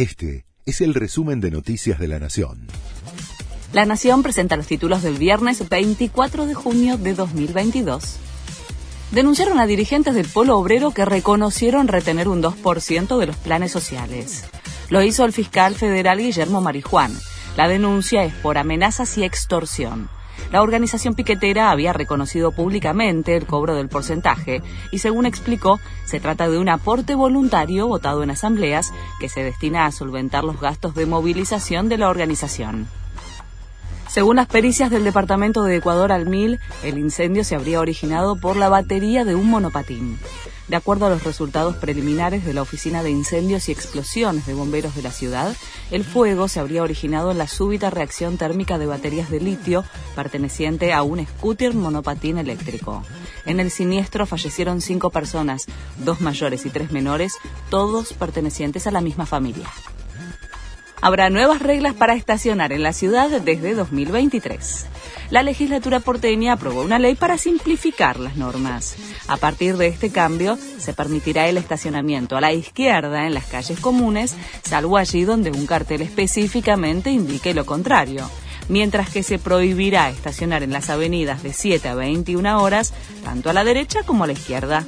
Este es el resumen de Noticias de la Nación. La Nación presenta los títulos del viernes 24 de junio de 2022. Denunciaron a dirigentes del Polo Obrero que reconocieron retener un 2% de los planes sociales. Lo hizo el fiscal federal Guillermo Marijuán. La denuncia es por amenazas y extorsión. La organización piquetera había reconocido públicamente el cobro del porcentaje y según explicó, se trata de un aporte voluntario votado en asambleas que se destina a solventar los gastos de movilización de la organización. Según las pericias del Departamento de Ecuador al Mil, el incendio se habría originado por la batería de un monopatín. De acuerdo a los resultados preliminares de la Oficina de Incendios y Explosiones de Bomberos de la ciudad, el fuego se habría originado en la súbita reacción térmica de baterías de litio perteneciente a un scooter monopatín eléctrico. En el siniestro fallecieron cinco personas, dos mayores y tres menores, todos pertenecientes a la misma familia. Habrá nuevas reglas para estacionar en la ciudad desde 2023 la legislatura porteña aprobó una ley para simplificar las normas. A partir de este cambio, se permitirá el estacionamiento a la izquierda en las calles comunes, salvo allí donde un cartel específicamente indique lo contrario mientras que se prohibirá estacionar en las avenidas de 7 a 21 horas, tanto a la derecha como a la izquierda.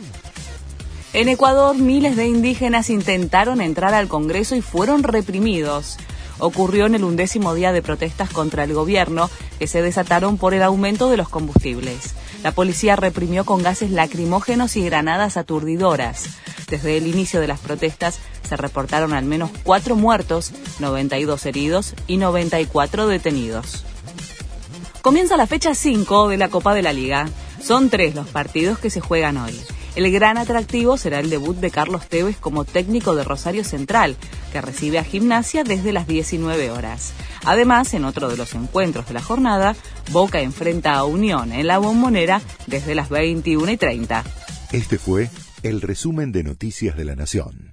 En Ecuador, miles de indígenas intentaron entrar al Congreso y fueron reprimidos ocurrió en el undécimo día de protestas contra el gobierno que se desataron por el aumento de los combustibles. La policía reprimió con gases lacrimógenos y granadas aturdidoras. Desde el inicio de las protestas se reportaron al menos cuatro muertos, 92 heridos y 94 detenidos. Comienza la fecha 5 de la Copa de la Liga. Son tres los partidos que se juegan hoy. El gran atractivo será el debut de Carlos Tevez como técnico de Rosario Central, que recibe a Gimnasia desde las 19 horas. Además, en otro de los encuentros de la jornada, Boca enfrenta a Unión en la bombonera desde las 21 y 30. Este fue el resumen de Noticias de la Nación.